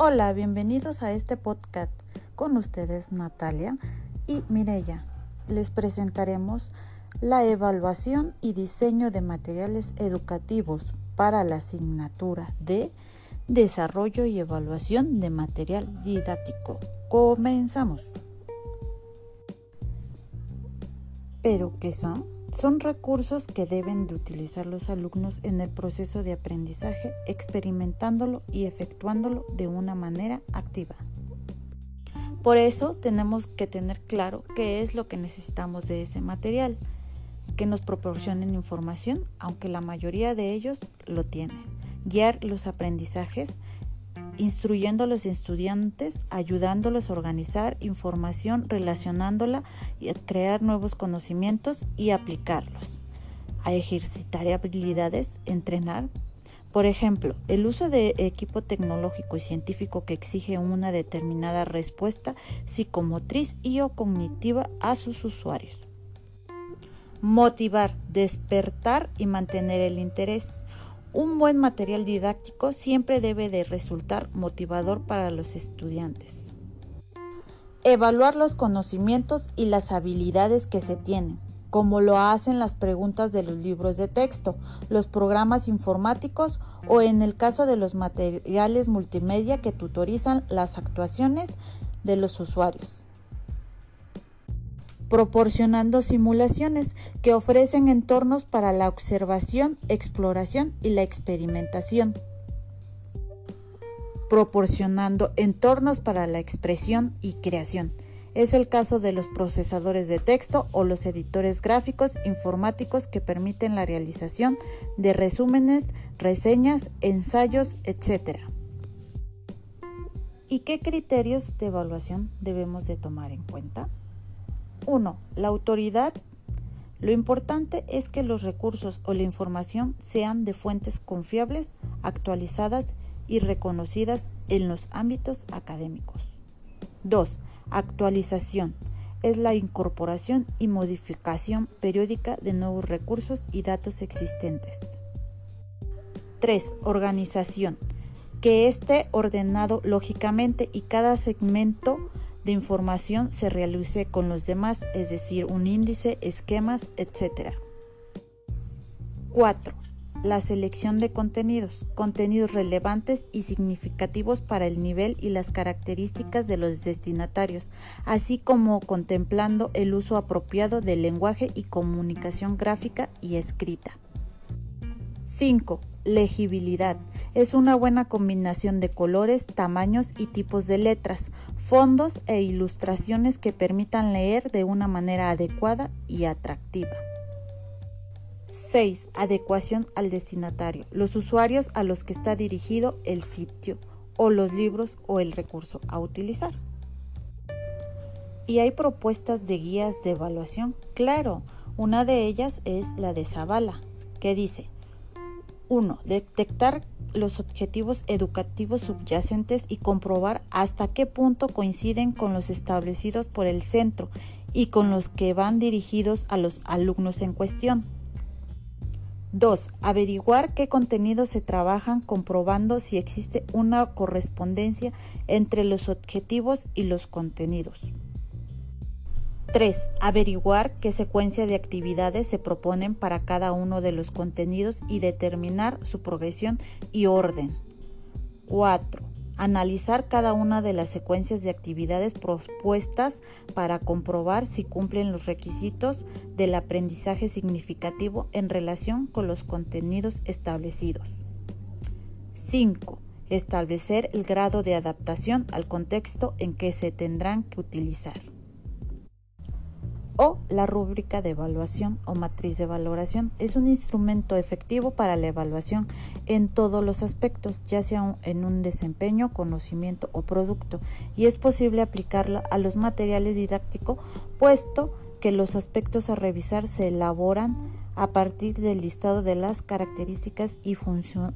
Hola, bienvenidos a este podcast. Con ustedes Natalia y Mirella. Les presentaremos la evaluación y diseño de materiales educativos para la asignatura de Desarrollo y Evaluación de Material Didáctico. Comenzamos. ¿Pero qué son? Son recursos que deben de utilizar los alumnos en el proceso de aprendizaje, experimentándolo y efectuándolo de una manera activa. Por eso tenemos que tener claro qué es lo que necesitamos de ese material, que nos proporcionen información, aunque la mayoría de ellos lo tienen. Guiar los aprendizajes instruyendo a los estudiantes, ayudándolos a organizar información, relacionándola y a crear nuevos conocimientos y aplicarlos, a ejercitar habilidades, entrenar. Por ejemplo, el uso de equipo tecnológico y científico que exige una determinada respuesta psicomotriz y o cognitiva a sus usuarios. Motivar, despertar y mantener el interés un buen material didáctico siempre debe de resultar motivador para los estudiantes. Evaluar los conocimientos y las habilidades que se tienen, como lo hacen las preguntas de los libros de texto, los programas informáticos o en el caso de los materiales multimedia que tutorizan las actuaciones de los usuarios proporcionando simulaciones que ofrecen entornos para la observación, exploración y la experimentación, proporcionando entornos para la expresión y creación. Es el caso de los procesadores de texto o los editores gráficos informáticos que permiten la realización de resúmenes, reseñas, ensayos, etc. ¿Y qué criterios de evaluación debemos de tomar en cuenta? 1. La autoridad. Lo importante es que los recursos o la información sean de fuentes confiables, actualizadas y reconocidas en los ámbitos académicos. 2. Actualización. Es la incorporación y modificación periódica de nuevos recursos y datos existentes. 3. Organización. Que esté ordenado lógicamente y cada segmento de información se realice con los demás, es decir, un índice, esquemas, etc. 4. La selección de contenidos, contenidos relevantes y significativos para el nivel y las características de los destinatarios, así como contemplando el uso apropiado del lenguaje y comunicación gráfica y escrita. 5. Legibilidad. Es una buena combinación de colores, tamaños y tipos de letras, fondos e ilustraciones que permitan leer de una manera adecuada y atractiva. 6. Adecuación al destinatario. Los usuarios a los que está dirigido el sitio o los libros o el recurso a utilizar. Y hay propuestas de guías de evaluación. Claro, una de ellas es la de Zavala, que dice 1. Detectar los objetivos educativos subyacentes y comprobar hasta qué punto coinciden con los establecidos por el centro y con los que van dirigidos a los alumnos en cuestión. 2. Averiguar qué contenidos se trabajan comprobando si existe una correspondencia entre los objetivos y los contenidos. 3. Averiguar qué secuencia de actividades se proponen para cada uno de los contenidos y determinar su progresión y orden. 4. Analizar cada una de las secuencias de actividades propuestas para comprobar si cumplen los requisitos del aprendizaje significativo en relación con los contenidos establecidos. 5. Establecer el grado de adaptación al contexto en que se tendrán que utilizar o la rúbrica de evaluación o matriz de valoración. Es un instrumento efectivo para la evaluación en todos los aspectos, ya sea en un desempeño, conocimiento o producto, y es posible aplicarla a los materiales didácticos, puesto que los aspectos a revisar se elaboran a partir del listado de las características y,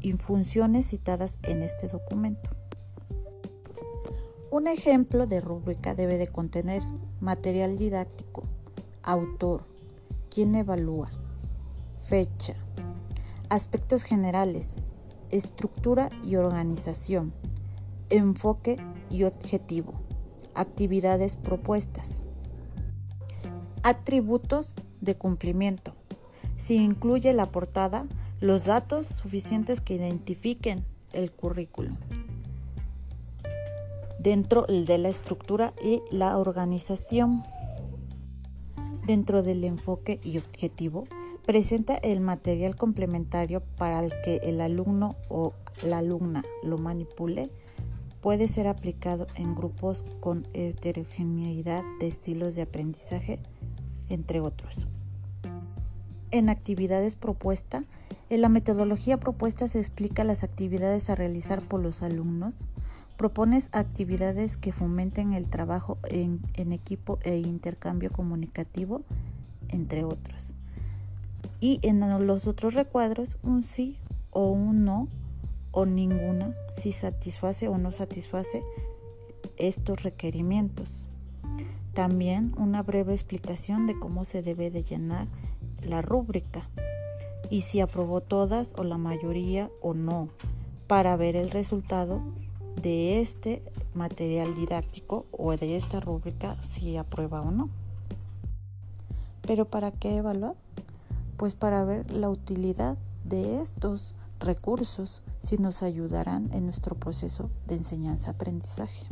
y funciones citadas en este documento. Un ejemplo de rúbrica debe de contener material didáctico, Autor. ¿Quién evalúa? Fecha. Aspectos generales. Estructura y organización. enfoque y objetivo, actividades propuestas, atributos de cumplimiento. Si incluye la portada, los datos suficientes que identifiquen el currículum dentro de la estructura y la organización. Dentro del enfoque y objetivo, presenta el material complementario para el que el alumno o la alumna lo manipule. Puede ser aplicado en grupos con heterogeneidad de estilos de aprendizaje, entre otros. En actividades propuestas, en la metodología propuesta se explica las actividades a realizar por los alumnos Propones actividades que fomenten el trabajo en, equipo e intercambio comunicativo, entre otros. Y en los otros recuadros, un sí o un no o ninguna, si satisface o no satisface estos requerimientos. También una breve explicación de cómo se debe de llenar la rúbrica y si aprobó todas o la mayoría o no para ver el resultado de este material didáctico o de esta rúbrica si aprueba o no. ¿Pero para qué evaluar? Pues para ver la utilidad de estos recursos si nos ayudarán en nuestro proceso de enseñanza-aprendizaje.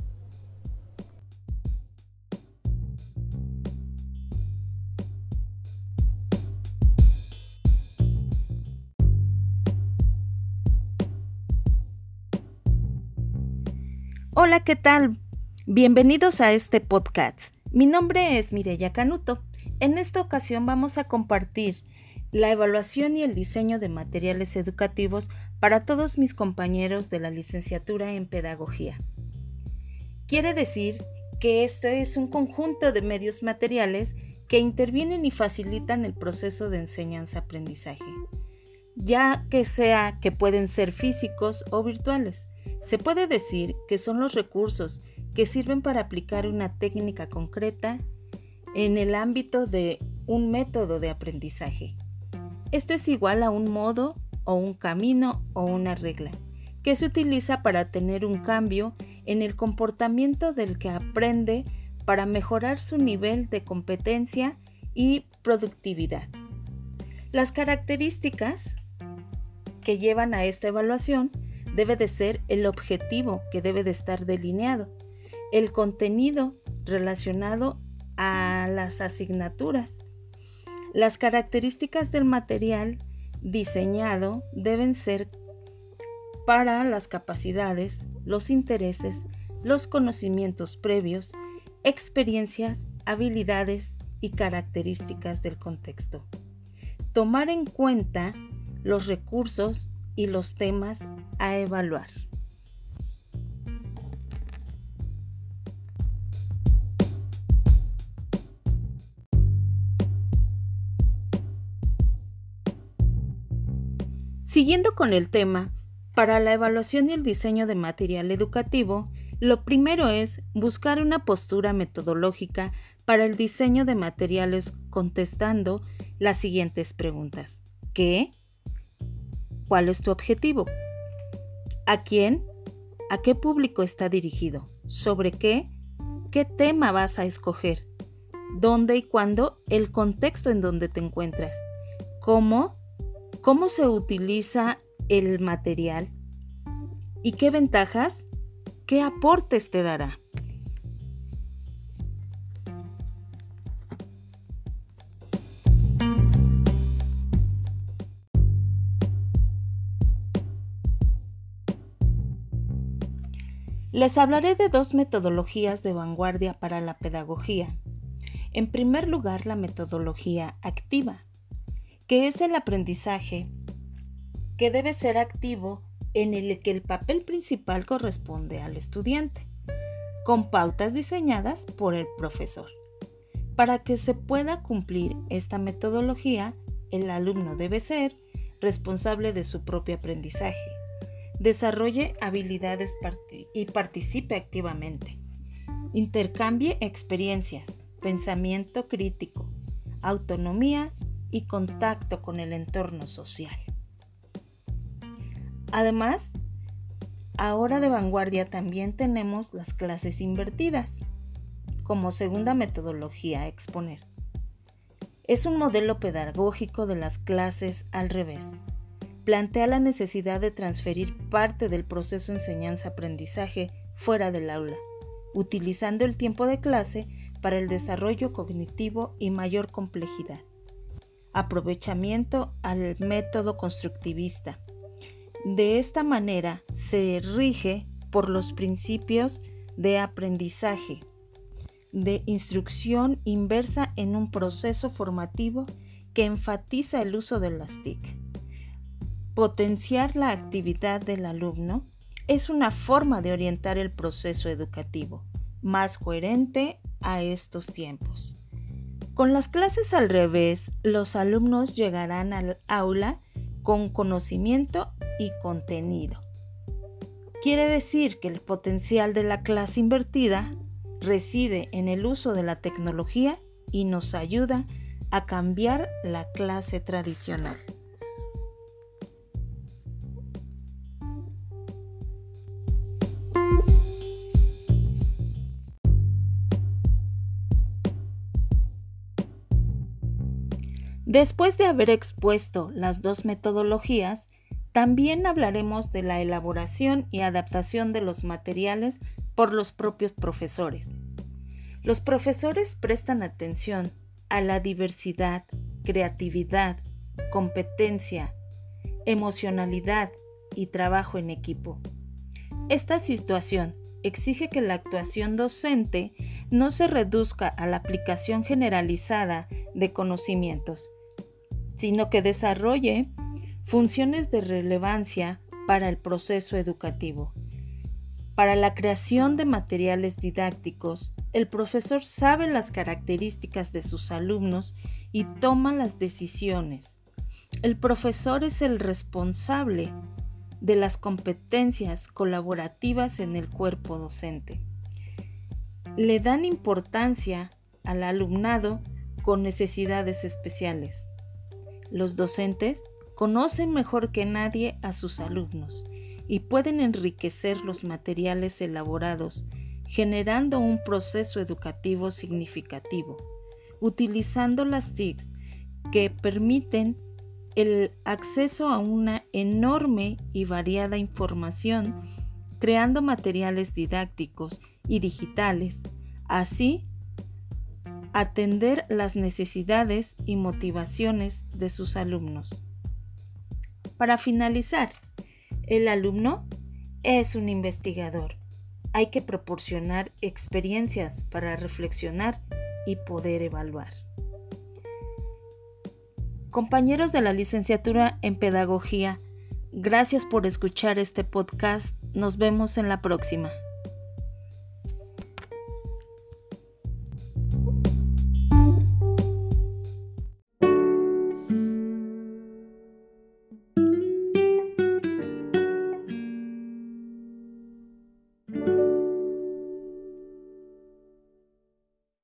Hola, ¿qué tal? Bienvenidos a este podcast. Mi nombre es Mireya Canuto. En esta ocasión vamos a compartir la evaluación y el diseño de materiales educativos para todos mis compañeros de la licenciatura en Pedagogía. Quiere decir que esto es un conjunto de medios materiales que intervienen y facilitan el proceso de enseñanza-aprendizaje, ya que sea que pueden ser físicos o virtuales se puede decir que son los recursos que sirven para aplicar una técnica concreta en el ámbito de un método de aprendizaje. Esto es igual a un modo o un camino o una regla que se utiliza para tener un cambio en el comportamiento del que aprende para mejorar su nivel de competencia y productividad. Las características que llevan a esta evaluación debe de ser el objetivo que debe de estar delineado, el contenido relacionado a las asignaturas. Las características del material diseñado deben ser para las capacidades, los intereses, los conocimientos previos, experiencias, habilidades y características del contexto. Tomar en cuenta los recursos y los temas a evaluar. Siguiendo con el tema, para la evaluación y el diseño de material educativo, lo primero es buscar una postura metodológica para el diseño de materiales contestando las siguientes preguntas. ¿Qué? ¿Cuál es tu objetivo? ¿A quién? ¿A qué público está dirigido? ¿Sobre qué? ¿Qué tema vas a escoger? ¿Dónde y cuándo? El contexto en donde te encuentras. ¿Cómo? ¿Cómo se utiliza el material? ¿Y qué ventajas? ¿Qué aportes te dará? Les hablaré de dos metodologías de vanguardia para la pedagogía. En primer lugar, la metodología activa, que es el aprendizaje que debe ser activo en el que el papel principal corresponde al estudiante, con pautas diseñadas por el profesor. Para que se pueda cumplir esta metodología, el alumno debe ser responsable de su propio aprendizaje desarrolle habilidades y participe activamente. Intercambie experiencias, pensamiento crítico, autonomía y contacto con el entorno social. Además, Ahora de vanguardia también tenemos las clases invertidas, como segunda metodología a exponer. Es un modelo pedagógico de las clases al revés. Plantea la necesidad de transferir parte del proceso enseñanza-aprendizaje fuera del aula, utilizando el tiempo de clase para el desarrollo cognitivo y mayor complejidad. Aprovechamiento al método constructivista. De esta manera se rige por los principios de aprendizaje, de instrucción inversa en un proceso formativo que enfatiza el uso de las TIC. Potenciar la actividad del alumno es una forma de orientar el proceso educativo, más coherente a estos tiempos. Con las clases al revés, los alumnos llegarán al aula con conocimiento y contenido. Quiere decir que el potencial de la clase invertida reside en el uso de la tecnología y nos ayuda a cambiar la clase tradicional. Después de haber expuesto las dos metodologías, también hablaremos de la elaboración y adaptación de los materiales por los propios profesores. Los profesores prestan atención a la diversidad, creatividad, competencia, emocionalidad y trabajo en equipo. Esta situación exige que la actuación docente no se reduzca a la aplicación generalizada de conocimientos, sino que desarrolle funciones de relevancia para el proceso educativo. Para la creación de materiales didácticos, el profesor sabe las características de sus alumnos y toma las decisiones. El profesor es el responsable de las competencias colaborativas en el cuerpo docente. Le dan importancia al alumnado con necesidades especiales. Los docentes conocen mejor que nadie a sus alumnos y pueden enriquecer los materiales elaborados, generando un proceso educativo significativo, utilizando las TICs que permiten el acceso a una enorme y variada información, creando materiales didácticos y digitales, así atender las necesidades y motivaciones de sus alumnos. Para finalizar, el alumno es un investigador. Hay que proporcionar experiencias para reflexionar y poder evaluar. Compañeros de la licenciatura en Pedagogía, gracias por escuchar este podcast. Nos vemos en la próxima.